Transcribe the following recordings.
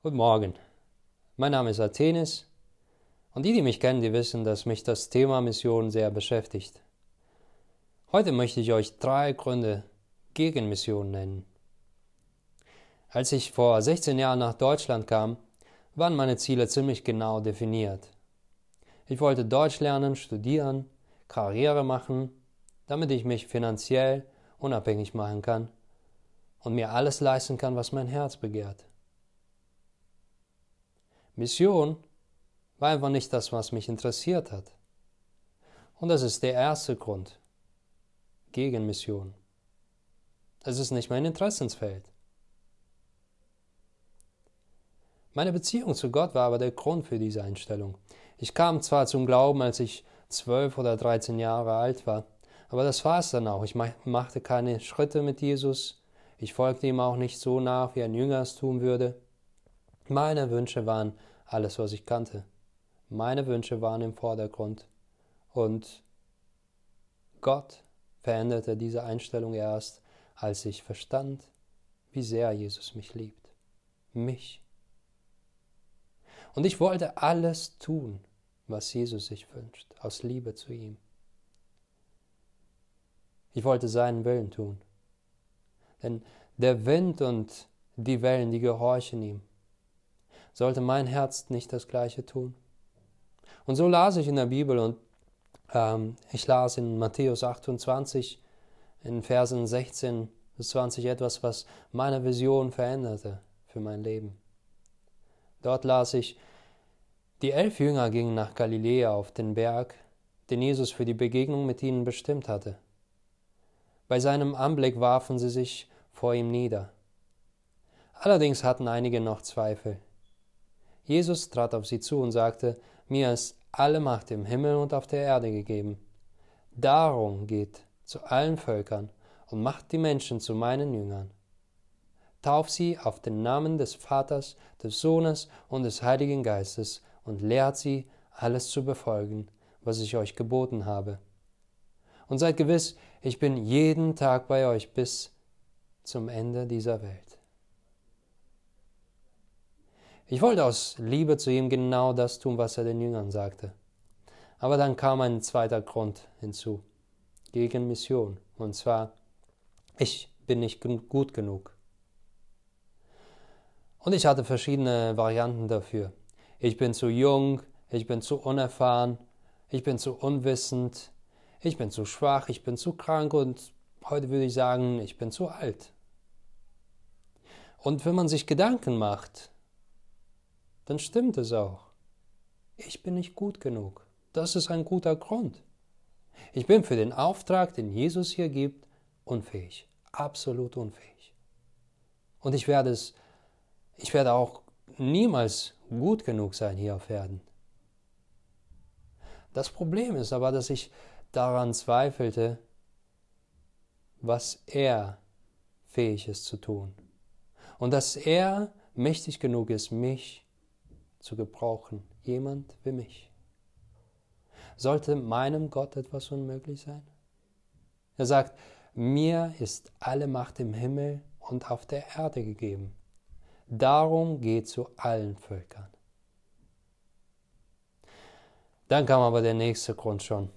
Guten Morgen. Mein Name ist Athenis und die, die mich kennen, die wissen, dass mich das Thema Mission sehr beschäftigt. Heute möchte ich euch drei Gründe gegen Mission nennen. Als ich vor 16 Jahren nach Deutschland kam, waren meine Ziele ziemlich genau definiert. Ich wollte Deutsch lernen, studieren, Karriere machen, damit ich mich finanziell unabhängig machen kann und mir alles leisten kann, was mein Herz begehrt. Mission war einfach nicht das, was mich interessiert hat. Und das ist der erste Grund gegen Mission. Es ist nicht mein Interessensfeld. Meine Beziehung zu Gott war aber der Grund für diese Einstellung. Ich kam zwar zum Glauben, als ich zwölf oder dreizehn Jahre alt war, aber das war es dann auch. Ich machte keine Schritte mit Jesus. Ich folgte ihm auch nicht so nach, wie ein Jünger es tun würde. Meine Wünsche waren alles, was ich kannte. Meine Wünsche waren im Vordergrund. Und Gott veränderte diese Einstellung erst, als ich verstand, wie sehr Jesus mich liebt. Mich. Und ich wollte alles tun, was Jesus sich wünscht, aus Liebe zu ihm. Ich wollte seinen Willen tun. Denn der Wind und die Wellen, die gehorchen ihm. Sollte mein Herz nicht das gleiche tun? Und so las ich in der Bibel und ähm, ich las in Matthäus 28 in Versen 16 bis 20 etwas, was meine Vision veränderte für mein Leben. Dort las ich, die elf Jünger gingen nach Galiläa auf den Berg, den Jesus für die Begegnung mit ihnen bestimmt hatte. Bei seinem Anblick warfen sie sich vor ihm nieder. Allerdings hatten einige noch Zweifel. Jesus trat auf sie zu und sagte, mir ist alle Macht im Himmel und auf der Erde gegeben. Darum geht zu allen Völkern und macht die Menschen zu meinen Jüngern. Tauf sie auf den Namen des Vaters, des Sohnes und des Heiligen Geistes und lehrt sie, alles zu befolgen, was ich euch geboten habe. Und seid gewiss, ich bin jeden Tag bei euch bis zum Ende dieser Welt. Ich wollte aus Liebe zu ihm genau das tun, was er den Jüngern sagte. Aber dann kam ein zweiter Grund hinzu, gegen Mission, und zwar, ich bin nicht gut genug. Und ich hatte verschiedene Varianten dafür. Ich bin zu jung, ich bin zu unerfahren, ich bin zu unwissend, ich bin zu schwach, ich bin zu krank und heute würde ich sagen, ich bin zu alt. Und wenn man sich Gedanken macht, dann stimmt es auch. Ich bin nicht gut genug. Das ist ein guter Grund. Ich bin für den Auftrag, den Jesus hier gibt, unfähig. Absolut unfähig. Und ich werde es, ich werde auch niemals gut genug sein hier auf Erden. Das Problem ist aber, dass ich daran zweifelte, was er fähig ist zu tun. Und dass er mächtig genug ist, mich zu gebrauchen, jemand wie mich. Sollte meinem Gott etwas unmöglich sein? Er sagt, mir ist alle Macht im Himmel und auf der Erde gegeben. Darum geht zu allen Völkern. Dann kam aber der nächste Grund schon.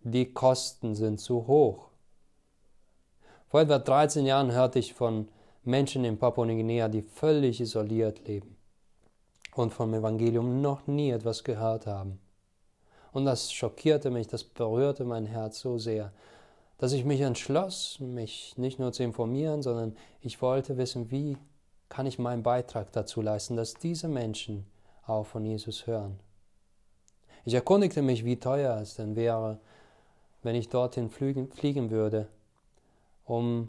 Die Kosten sind zu hoch. Vor etwa 13 Jahren hörte ich von Menschen in Papua-Neuguinea, die völlig isoliert leben und vom Evangelium noch nie etwas gehört haben. Und das schockierte mich, das berührte mein Herz so sehr, dass ich mich entschloss, mich nicht nur zu informieren, sondern ich wollte wissen, wie kann ich meinen Beitrag dazu leisten, dass diese Menschen auch von Jesus hören. Ich erkundigte mich, wie teuer es denn wäre, wenn ich dorthin fliegen, würde, um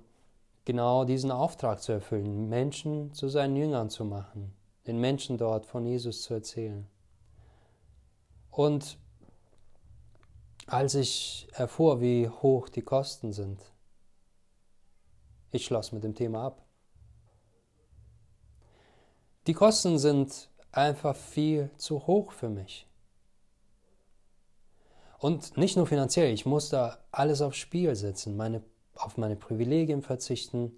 genau diesen Auftrag zu erfüllen, Menschen zu seinen Jüngern zu machen den Menschen dort von Jesus zu erzählen. Und als ich erfuhr, wie hoch die Kosten sind, ich schloss mit dem Thema ab. Die Kosten sind einfach viel zu hoch für mich. Und nicht nur finanziell, ich muss da alles aufs Spiel setzen, meine, auf meine Privilegien verzichten,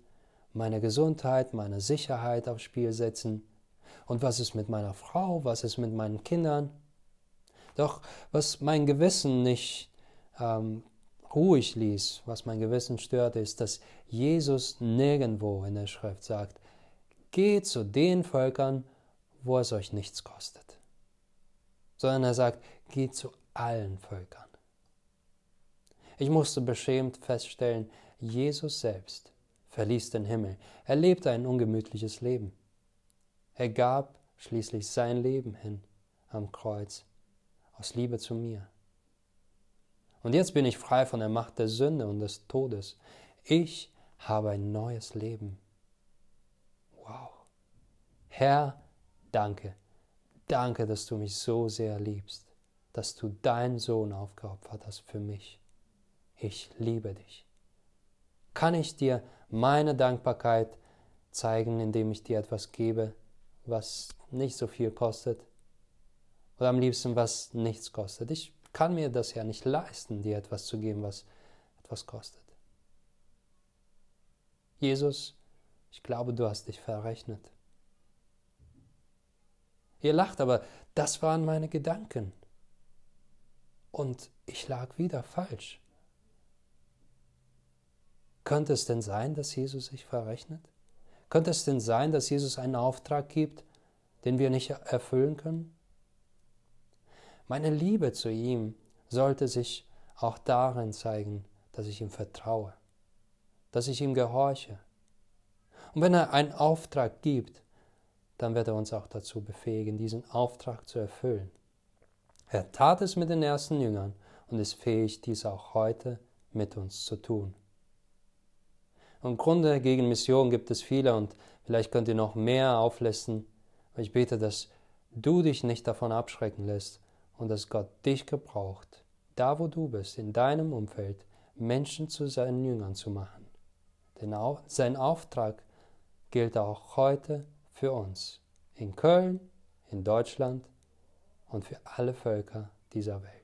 meine Gesundheit, meine Sicherheit aufs Spiel setzen, Und was ist mit meiner Frau? Was ist mit meinen Kindern? Doch was mein Gewissen nicht ähm, ruhig ließ, was mein Gewissen störte, ist, dass Jesus nirgendwo in der Schrift sagt, geht zu den Völkern, wo es euch nichts kostet, sondern er sagt, geht zu allen Völkern. Ich musste beschämt feststellen, Jesus selbst verließ den Himmel. Er lebte ein ungemütliches Leben. Er gab schließlich sein Leben hin am Kreuz aus Liebe zu mir. Und jetzt bin ich frei von der Macht der Sünde und des Todes. Ich habe ein neues Leben. Wow. Herr, danke. Danke, dass du mich so sehr liebst, dass du deinen Sohn aufgeopfert hast für mich. Ich liebe dich. Kann ich dir meine Dankbarkeit zeigen, indem ich dir etwas gebe, was nicht so viel kostet? Oder am liebsten, was nichts kostet? Ich kann mir das ja nicht leisten, dir etwas zu geben, was etwas kostet. Jesus, ich glaube, du hast dich verrechnet. Ihr lacht, aber das waren meine Gedanken. Und ich lag wieder falsch. Könnte es denn sein, dass Jesus sich verrechnet? Könnte es denn sein, dass Jesus einen Auftrag gibt, den wir nicht erfüllen können? Meine Liebe zu ihm sollte sich auch darin zeigen, dass ich ihm vertraue, dass ich ihm gehorche. Und wenn er einen Auftrag gibt, dann wird er uns auch dazu befähigen, diesen Auftrag zu erfüllen. Er tat es mit den ersten Jüngern und ist fähig, dies auch heute mit uns zu tun. Im Grunde gegen Mission gibt es viele und vielleicht könnt ihr noch mehr auflisten. Ich bete, dass du dich nicht davon abschrecken lässt, und dass Gott dich gebraucht, da wo du bist, in deinem Umfeld, Menschen zu seinen Jüngern zu machen. Denn sein Auftrag gilt auch heute für uns, in Köln, in Deutschland und für alle Völker dieser Welt.